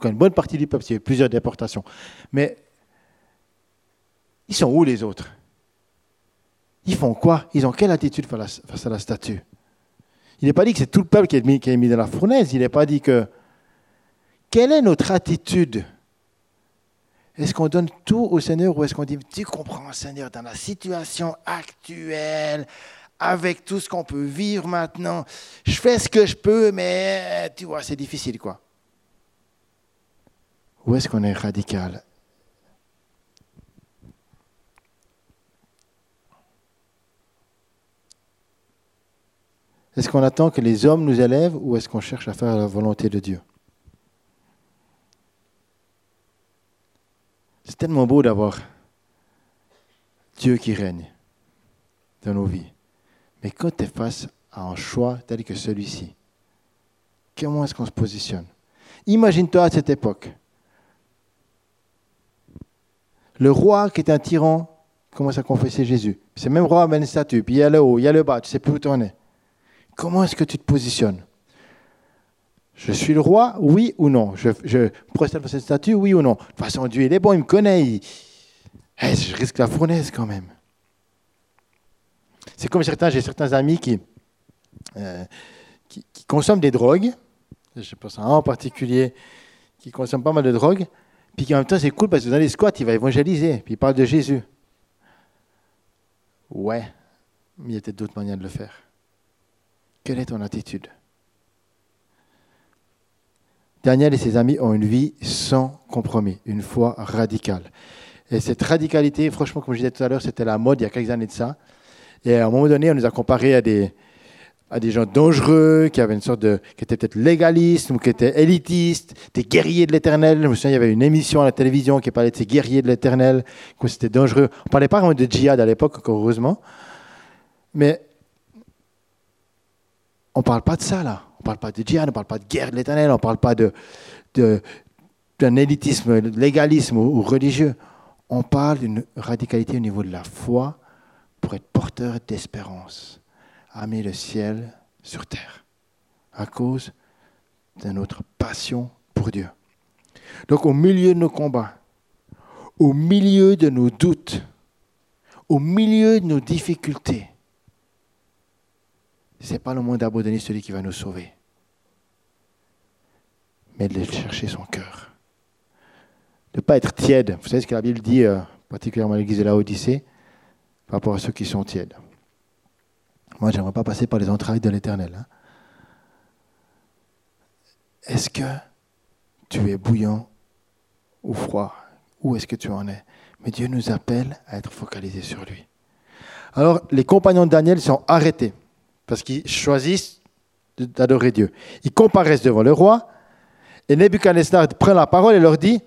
Une bonne partie du peuple, il y avait plusieurs déportations. Mais ils sont où les autres? Ils font quoi? Ils ont quelle attitude face à la statue? Il n'est pas dit que c'est tout le peuple qui qui est mis dans la fournaise. Il n'est pas dit que... Quelle est notre attitude Est-ce qu'on donne tout au Seigneur ou est-ce qu'on dit, tu comprends Seigneur, dans la situation actuelle, avec tout ce qu'on peut vivre maintenant, je fais ce que je peux, mais tu vois, c'est difficile quoi. Ou est-ce qu'on est radical? Est-ce qu'on attend que les hommes nous élèvent ou est-ce qu'on cherche à faire la volonté de Dieu? C'est tellement beau d'avoir Dieu qui règne dans nos vies. Mais quand tu es face à un choix tel que celui-ci, comment est-ce qu'on se positionne? Imagine-toi à cette époque. Le roi qui est un tyran commence à confesser Jésus? C'est même roi avec une statue. Puis il y a le haut, il y a le bas, tu sais plus où tu en es. Comment est-ce que tu te positionnes? Je suis le roi, oui ou non? Je, je procède cette statue, oui ou non? De toute façon, Dieu, il est bon, il me connaît. Eh, je risque la fournaise quand même. C'est comme certains, j'ai certains amis qui, euh, qui, consomment des drogues. Je pense à un en particulier qui consomme pas mal de drogues. Puis en même temps, c'est cool parce que dans les squats, il va évangéliser. Puis il parle de Jésus. Ouais, mais il y a peut-être d'autres manières de le faire. Quelle est ton attitude? Daniel et ses amis ont une vie sans compromis, une foi radicale. Et cette radicalité, franchement, comme je disais tout à l'heure, c'était la mode il y a quelques années de ça. Et à un moment donné, on nous a comparé à des, à des gens dangereux, qui avaient une sorte de, qui étaient peut-être légalistes ou qui étaient élitistes, des guerriers de l'éternel. Je me souviens, il y avait une émission à la télévision qui parlait de ces guerriers de l'éternel, que c'était dangereux. On parlait pas vraiment de djihad à l'époque, heureusement. Mais on ne parle pas de ça là. On ne parle pas de djihad, on ne parle pas de guerre de l'éternel, on ne parle pas de, d'un élitisme, légalisme ou, religieux. On parle d'une radicalité au niveau de la foi pour être porteur d'espérance, amener le ciel sur terre, à cause de notre passion pour Dieu. Donc au milieu de nos combats, au milieu de nos doutes, au milieu de nos difficultés, ce n'est pas le moment d'abandonner celui qui va nous sauver, mais de chercher son cœur. De ne pas être tiède. Vous savez ce que la Bible dit, euh, particulièrement à l'église de la Odyssée, par rapport à ceux qui sont tièdes. Moi, je n'aimerais pas passer par les entrailles de l'éternel. Hein. Est-ce que tu es bouillant ou froid? Où est-ce que tu en es? Mais Dieu nous appelle à être focalisés sur lui. Alors, les compagnons de Daniel sont arrêtés parce qu'ils choisissent d'adorer Dieu. Ils comparaissent devant le roi, et Nebuchadnezzar prend la parole et leur dit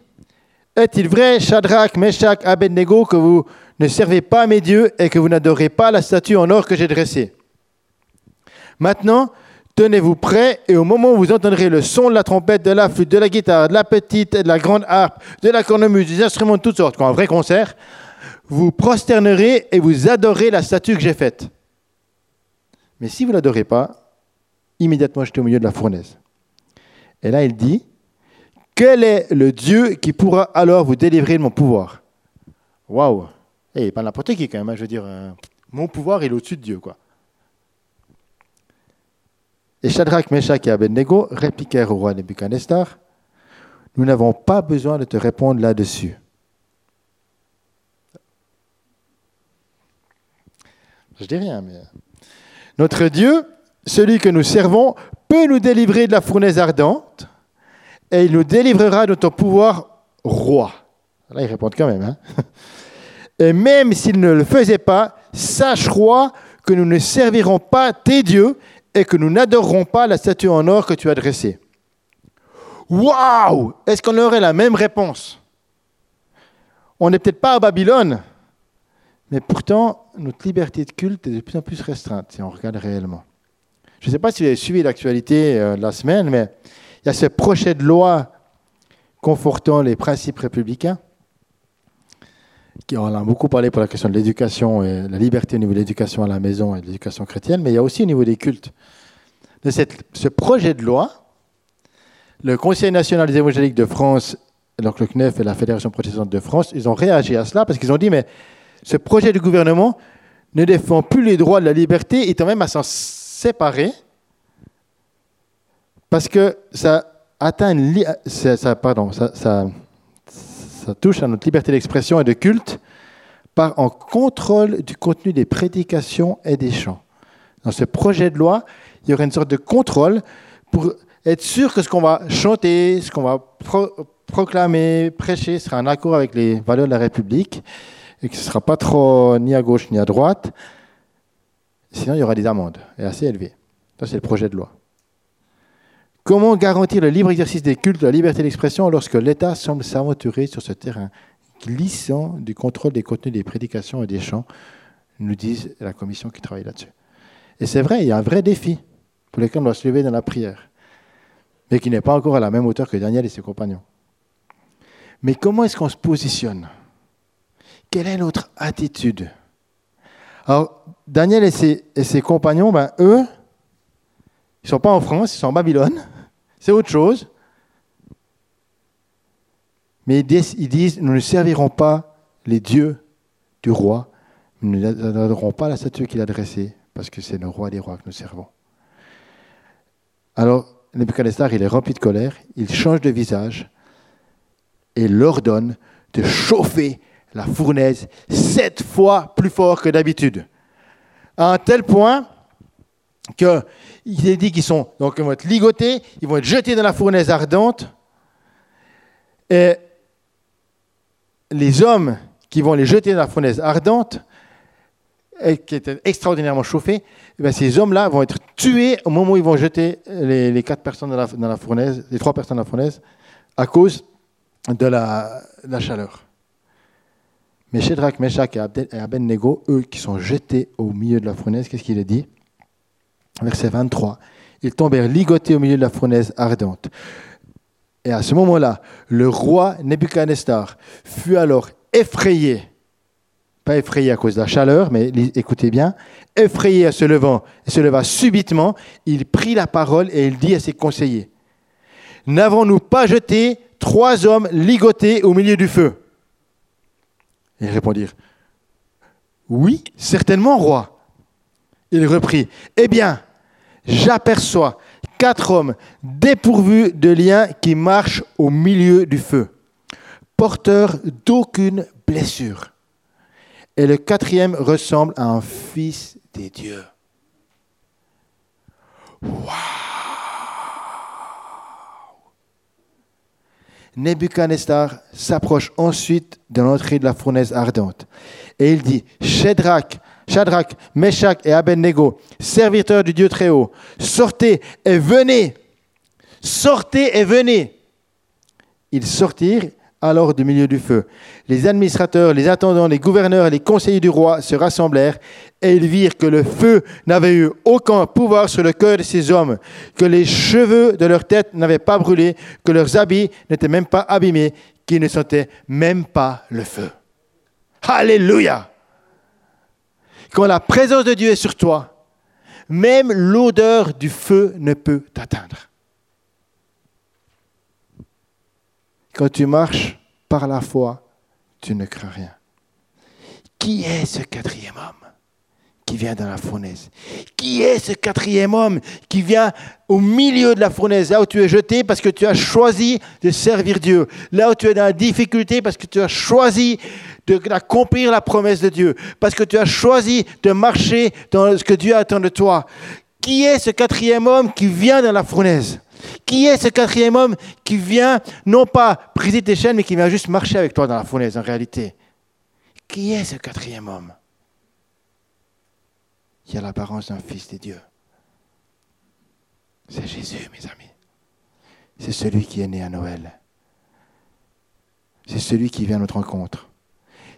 Est-il vrai, Shadrach, Meshach, Abednego, que vous ne servez pas mes dieux et que vous n'adorez pas la statue en or que j'ai dressée? Maintenant, tenez-vous prêts, et au moment où vous entendrez le son de la trompette, de la flûte, de la guitare, de la petite et de la grande harpe, de la cornemuse, des instruments de toutes sortes, comme un vrai concert, vous prosternerez et vous adorez la statue que j'ai faite. Mais si vous ne l'adorez pas, immédiatement jetez au milieu de la fournaise. Et là, il dit, quel est le Dieu qui pourra alors vous délivrer de mon pouvoir? Waouh Eh, pas n'importe qui quand même, hein, je veux dire, euh, mon pouvoir est au-dessus de Dieu, quoi. Et Shadrach, Meshach et Abednego répliquèrent au roi Nebuchadnezzar Nous n'avons pas besoin de te répondre là-dessus. Je dis rien, mais. Notre Dieu, celui que nous servons, peut nous délivrer de la fournaise ardente et il nous délivrera de ton pouvoir roi. Là, ils répondent quand même. Hein. et même s'il ne le faisait pas, sache, roi, que nous ne servirons pas tes dieux et que nous n'adorerons pas la statue en or que tu as dressée. Waouh Est-ce qu'on aurait la même réponse? On n'est peut-être pas à Babylone, mais pourtant, notre liberté de culte est de plus en plus restreinte si on regarde réellement. Je ne sais pas si vous avez suivi l'actualité euh, la semaine, mais il y a ce projet de loi confortant les principes républicains, qui on a beaucoup parlé pour la question de l'éducation et la liberté au niveau de l'éducation à la maison et de l'éducation chrétienne, mais il y a aussi au niveau des cultes. De ce projet de loi, le Conseil national des évangéliques de France, donc le CNEF et la Fédération protestante de France, ils ont réagi à cela parce qu'ils ont dit, mais ce projet du gouvernement ne défend plus les droits de la liberté, étant même à s'en séparer, parce que ça atteint ça, pardon, ça, ça, touche à notre liberté d'expression et de culte par en contrôle du contenu des prédications et des chants. Dans ce projet de loi, il y aurait une sorte de contrôle pour être sûr que ce qu'on va chanter, ce qu'on va proclamer, prêcher sera en accord avec les valeurs de la République et que ce ne sera pas trop ni à gauche ni à droite. Sinon, il y aura des amendes, et assez élevées. Ça, c'est le projet de loi. Comment garantir le libre exercice des cultes, la liberté d'expression, lorsque l'État semble s'aventurer sur ce terrain glissant du contrôle des contenus des prédications et des chants, nous disent la commission qui travaille là-dessus. Et c'est vrai, il y a un vrai défi pour lequel on doit se lever dans la prière, mais qui n'est pas encore à la même hauteur que Daniel et ses compagnons. Mais comment est-ce qu'on se positionne quelle est notre attitude? Alors, Daniel et ses, compagnons, ben, eux, ils ne sont pas en France, ils sont en Babylone. C'est autre chose. Mais ils disent, nous ne servirons pas les dieux du roi, nous n'adorerons pas la statue qu'il a dressée, parce que c'est le roi des rois que nous servons. Alors, Nebuchadnezzar, il est rempli de colère, il change de visage et leur donne de chauffer la fournaise sept fois plus fort que d'habitude. À un tel point qu'il est dit qu'ils sont, donc, vont être ligotés, ils vont être jetés dans la fournaise ardente. Et les hommes qui vont les jeter dans la fournaise ardente, qui étaient extraordinairement chauffés, eh ces hommes-là vont être tués au moment où ils vont jeter les, quatre personnes dans la, fournaise, les trois personnes dans la fournaise, à cause de la chaleur. Mais Shadrach, Meshach et Abednego, eux qui sont jetés au milieu de la fournaise, qu'est-ce qu'il a dit? Verset 23. Ils tombèrent ligotés au milieu de la fournaise ardente. Et à ce moment-là, le roi Nebuchadnezzar fut alors effrayé, pas effrayé à cause de la chaleur, mais écoutez bien, effrayé à se levant, et se leva subitement, il prit la parole et il dit à ses conseillers, N'avons-nous pas jeté trois hommes ligotés au milieu du feu? Ils répondirent, Oui, certainement, roi. Il reprit, Eh bien, j'aperçois quatre hommes dépourvus de liens qui marchent au milieu du feu, porteurs d'aucune blessure. Et le quatrième ressemble à un fils des dieux. Nebuchadnezzar s'approche ensuite de l'entrée de la fournaise ardente. Et il dit, Shadrach, Shadrach, Meshach et Abednego, serviteurs du Dieu très haut, sortez et venez. Sortez et venez. Ils sortirent alors du milieu du feu. Les administrateurs, les attendants, les gouverneurs et les conseillers du roi se rassemblèrent et ils virent que le feu n'avait eu aucun pouvoir sur le cœur de ces hommes, que les cheveux de leur tête n'avaient pas brûlé, que leurs habits n'étaient même pas abîmés, qu'ils ne sentaient même pas le feu. Alléluia Quand la présence de Dieu est sur toi, même l'odeur du feu ne peut t'atteindre. Quand tu marches par la foi, tu ne crains rien. Qui est ce quatrième homme qui vient dans la fournaise? Qui est ce quatrième homme qui vient au milieu de la fournaise, là où tu es jeté parce que tu as choisi de servir Dieu, là où tu es dans la difficulté parce que tu as choisi d'accomplir la promesse de Dieu, parce que tu as choisi de marcher dans ce que Dieu attend de toi? Qui est ce quatrième homme qui vient dans la fournaise? Qui est ce quatrième homme qui vient non pas briser tes chaînes, mais qui vient juste marcher avec toi dans la fournaise en réalité? Qui est ce quatrième homme? Qui a l'apparence d'un fils de Dieu C'est Jésus, mes amis. C'est celui qui est né à Noël. C'est celui qui vient à notre rencontre.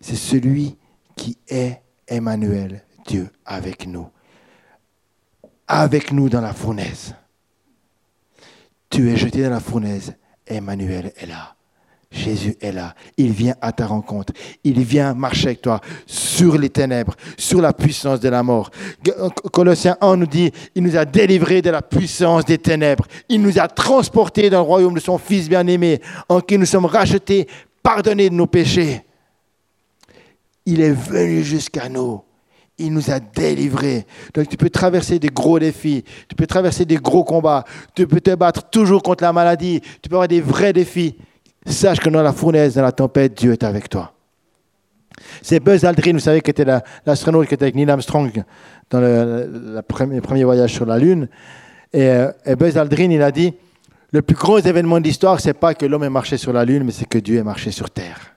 C'est celui qui est Emmanuel, Dieu avec nous. Avec nous dans la fournaise. Tu es jeté dans la fournaise. Emmanuel est là. Jésus est là. Il vient à ta rencontre. Il vient marcher avec toi sur les ténèbres, sur la puissance de la mort. Colossiens 1 nous dit, il nous a délivrés de la puissance des ténèbres. Il nous a transportés dans le royaume de son Fils bien-aimé, en qui nous sommes rachetés, pardonnés de nos péchés. Il est venu jusqu'à nous. Il nous a délivrés. Donc tu peux traverser des gros défis, tu peux traverser des gros combats, tu peux te battre toujours contre la maladie, tu peux avoir des vrais défis. Sache que dans la fournaise, dans la tempête, Dieu est avec toi. C'est Buzz Aldrin, vous savez, qui était l'astronaute qui était avec Neil Armstrong dans le, premier, voyage sur la Lune. Et, euh, et, Buzz Aldrin, il a dit, le plus grand événement de l'histoire, c'est pas que l'homme ait marché sur la Lune, mais c'est que Dieu ait marché sur Terre.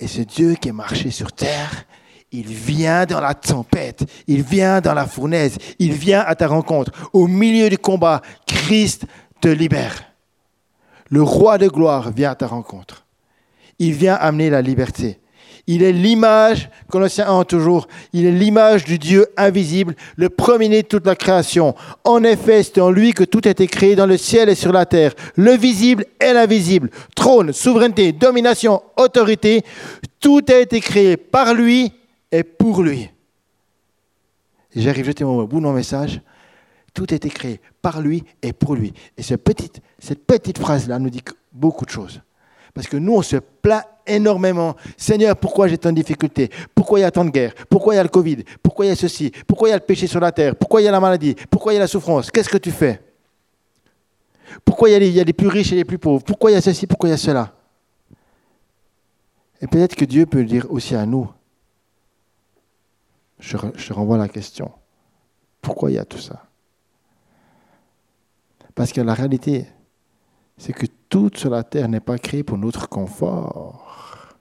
Et ce Dieu qui est marché sur terre, il vient dans la tempête, il vient dans la fournaise, il vient à ta rencontre. Au milieu du combat, Christ te libère. Le roi de gloire vient à ta rencontre. Il vient amener la liberté. Il est l'image, Colossiens 1 toujours, il est l'image du Dieu invisible, le premier de toute la création. En effet, c'est en lui que tout a été créé dans le ciel et sur la terre, le visible et l'invisible. Trône, souveraineté, domination, autorité, tout a été créé par lui et pour lui. J'arrive juste au bout de mon message. Tout a été créé par lui et pour lui. Et cette petite, cette petite phrase-là nous dit beaucoup de choses. Parce que nous, on se plaint énormément. Seigneur, pourquoi j'ai tant de difficultés Pourquoi il y a tant de guerres Pourquoi il y a le Covid Pourquoi il y a ceci Pourquoi il y a le péché sur la terre Pourquoi il y a la maladie Pourquoi il y a la souffrance Qu'est-ce que tu fais Pourquoi y, a les, il y, a les, plus riches et les plus pauvres Pourquoi il y a ceci Pourquoi il y a cela Et peut-être que Dieu peut le dire aussi à nous. Je, renvoie la question. Pourquoi il y a tout ça? Parce que la réalité, c'est que tout sur la terre n'est pas créé pour notre confort.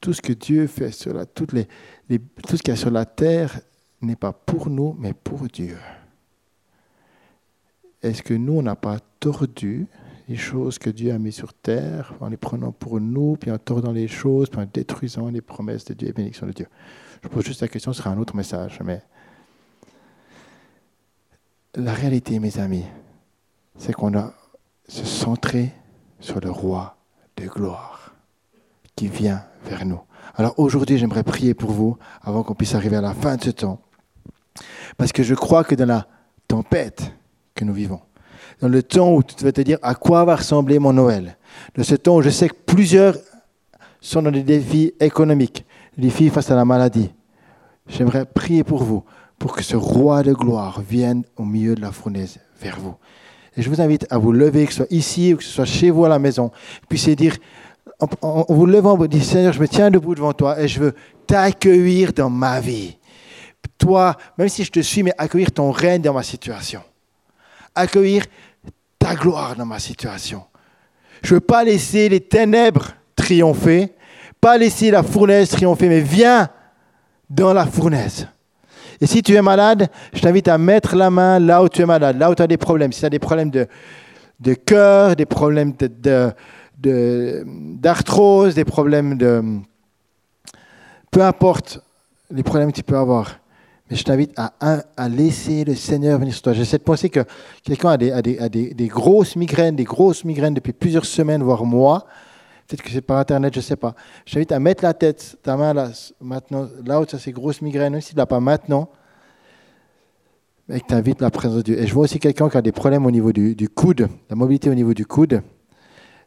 Tout ce que Dieu fait sur la, les, tout ce qu'il y a sur la terre n'est pas pour nous, mais pour Dieu. Est-ce que nous, on n'a pas tordu les choses que Dieu a mises sur terre en les prenant pour nous, puis en tordant les choses, puis en détruisant les promesses de Dieu et bénédictions de Dieu? Je pose juste la question, ce sera un autre message. Mais la réalité, mes amis, c'est qu'on a se centrer sur le roi de gloire qui vient vers nous. Alors aujourd'hui, j'aimerais prier pour vous avant qu'on puisse arriver à la fin de ce temps. Parce que je crois que dans la tempête que nous vivons, dans le temps où tu vas te dire à quoi va ressembler mon Noël, dans ce temps où je sais que plusieurs sont dans des défis économiques, des défis face à la maladie, j'aimerais prier pour vous, pour que ce roi de gloire vienne au milieu de la fournaise vers vous. Et je vous invite à vous lever, que ce soit ici ou que ce soit chez vous à la maison, puissiez dire, en, vous levant, vous dites, Seigneur, je me tiens debout devant toi et je veux t'accueillir dans ma vie. Toi, même si je te suis, mais accueillir ton règne dans ma situation. Accueillir ta gloire dans ma situation. Je ne veux pas laisser les ténèbres triompher, pas laisser la fournaise triompher, mais viens dans la fournaise. Et si tu es malade, je t'invite à mettre la main là où tu es malade, là où tu as des problèmes. Si tu as des problèmes de, de cœur, des problèmes d'arthrose, de, des problèmes de... Peu importe les problèmes que tu peux avoir. Mais je t'invite à, à, laisser le Seigneur venir sur toi. J'essaie de penser que quelqu'un a, des, a, des, a des, des, grosses migraines, des grosses migraines depuis plusieurs semaines, voire mois. Peut-être que c'est par Internet, je ne sais pas. Je t'invite à mettre la tête, ta main là, maintenant, là où tu as ces grosses migraines, même si tu pas maintenant, mais que tu invites la présence de Dieu. Et je vois aussi quelqu'un qui a des problèmes au niveau du, coude, la mobilité au niveau du coude.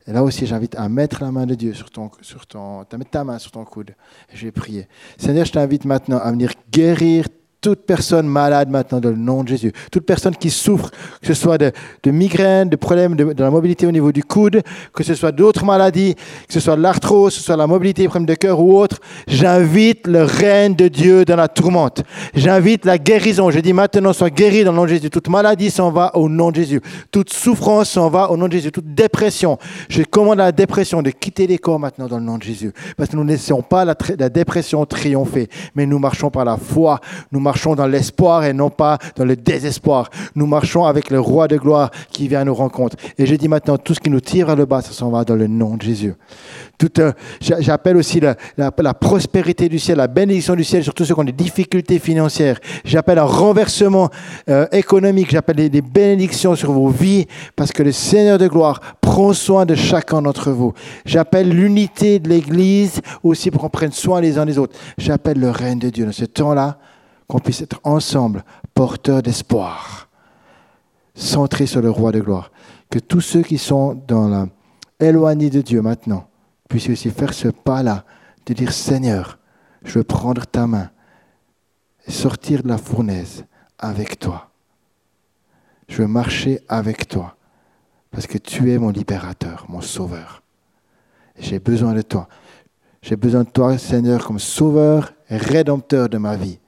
Et là aussi, j'invite à mettre la main de Dieu sur ton, sur ton, ta main sur ton coude. Et je vais prier. Seigneur, je t'invite maintenant à venir guérir toute personne malade maintenant dans le nom de Jésus. Toute personne qui souffre, que ce soit de, de migraine, de problèmes de, la mobilité au niveau du coude, que ce soit d'autres maladies, que ce soit l'arthrose, que ce soit la mobilité, problème de cœur ou autre, j'invite le règne de Dieu dans la tourmente. J'invite la guérison. Je dis maintenant, sois guéri dans le nom de Jésus. Toute maladie s'en va au nom de Jésus. Toute souffrance s'en va au nom de Jésus. Toute dépression. Je commande à la dépression de quitter les corps maintenant dans le nom de Jésus. Parce que nous ne laissons pas la, dépression triompher, mais nous marchons par la foi. Marchons dans l'espoir et non pas dans le désespoir. Nous marchons avec le roi de gloire qui vient à nos rencontres. Et je dis maintenant, tout ce qui nous tire vers le bas, ça s'en va dans le nom de Jésus. Euh, J'appelle aussi la, la, prospérité du ciel, la bénédiction du ciel sur tous ceux qui ont des difficultés financières. J'appelle un renversement euh, économique. J'appelle des bénédictions sur vos vies parce que le Seigneur de gloire prend soin de chacun d'entre vous. J'appelle l'unité de l'Église aussi pour qu'on prenne soin les uns des autres. J'appelle le règne de Dieu dans ce temps-là qu'on puisse être ensemble porteurs d'espoir, centrés sur le roi de gloire. Que tous ceux qui sont dans la, éloignés de Dieu maintenant puissent aussi faire ce pas-là, de dire Seigneur, je veux prendre ta main et sortir de la fournaise avec toi. Je veux marcher avec toi parce que tu es mon libérateur, mon sauveur. J'ai besoin de toi. J'ai besoin de toi, Seigneur, comme sauveur et rédempteur de ma vie.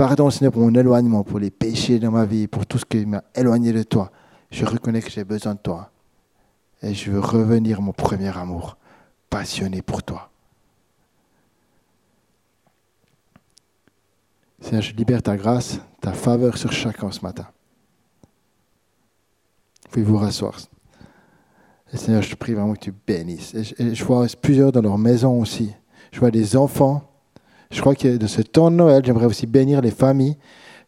Pardon, Seigneur, pour mon éloignement, pour les péchés dans ma vie, pour tout ce qui m'a éloigné de toi. Je reconnais que j'ai besoin de toi. Et je veux revenir mon premier amour, passionné pour toi. Seigneur, je libère ta grâce, ta faveur sur chacun ce matin. Puis vous rasseoir. Seigneur, je prie vraiment que tu bénisses. Je vois plusieurs dans leur maison aussi. Je vois des enfants je crois que de ce temps de Noël, j'aimerais aussi bénir les familles.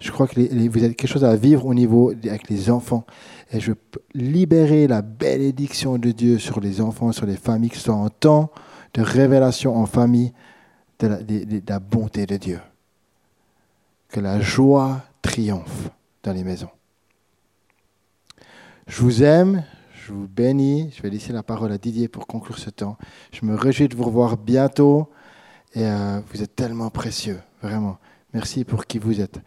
Je crois que vous avez quelque chose à vivre au niveau avec les enfants. Et je veux libérer la bénédiction de Dieu sur les enfants, sur les familles, que ce soit en temps de révélation en famille de la bonté de Dieu. Que la joie triomphe dans les maisons. Je vous aime, je vous bénis. Je vais laisser la parole à Didier pour conclure ce temps. Je me réjouis de vous revoir bientôt. Et euh, vous êtes tellement précieux, vraiment. Merci pour qui vous êtes.